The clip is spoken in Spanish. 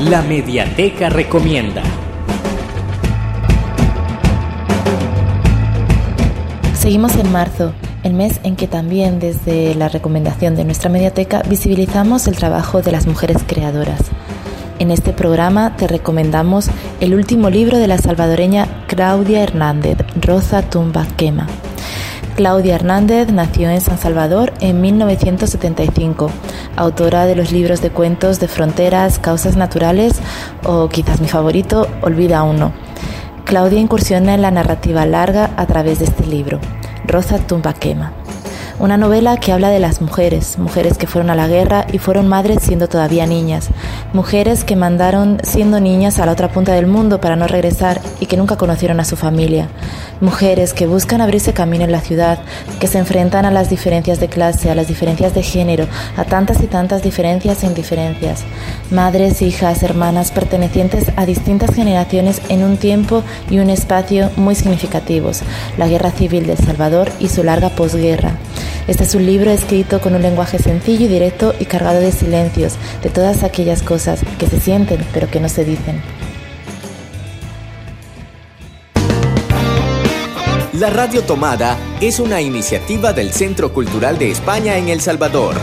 La Mediateca Recomienda. Seguimos en marzo, el mes en que también desde la recomendación de nuestra mediateca visibilizamos el trabajo de las mujeres creadoras. En este programa te recomendamos el último libro de la salvadoreña Claudia Hernández, Rosa Tumba Quema. Claudia Hernández nació en San Salvador en 1975, autora de los libros de cuentos de fronteras, causas naturales o quizás mi favorito, Olvida uno. Claudia incursiona en la narrativa larga a través de este libro, Rosa Tumba Quema. Una novela que habla de las mujeres, mujeres que fueron a la guerra y fueron madres siendo todavía niñas, mujeres que mandaron siendo niñas a la otra punta del mundo para no regresar y que nunca conocieron a su familia, mujeres que buscan abrirse camino en la ciudad, que se enfrentan a las diferencias de clase, a las diferencias de género, a tantas y tantas diferencias e indiferencias, madres, hijas, hermanas pertenecientes a distintas generaciones en un tiempo y un espacio muy significativos, la guerra civil de El Salvador y su larga posguerra. Este es un libro escrito con un lenguaje sencillo y directo y cargado de silencios, de todas aquellas cosas que se sienten pero que no se dicen. La Radio Tomada es una iniciativa del Centro Cultural de España en El Salvador.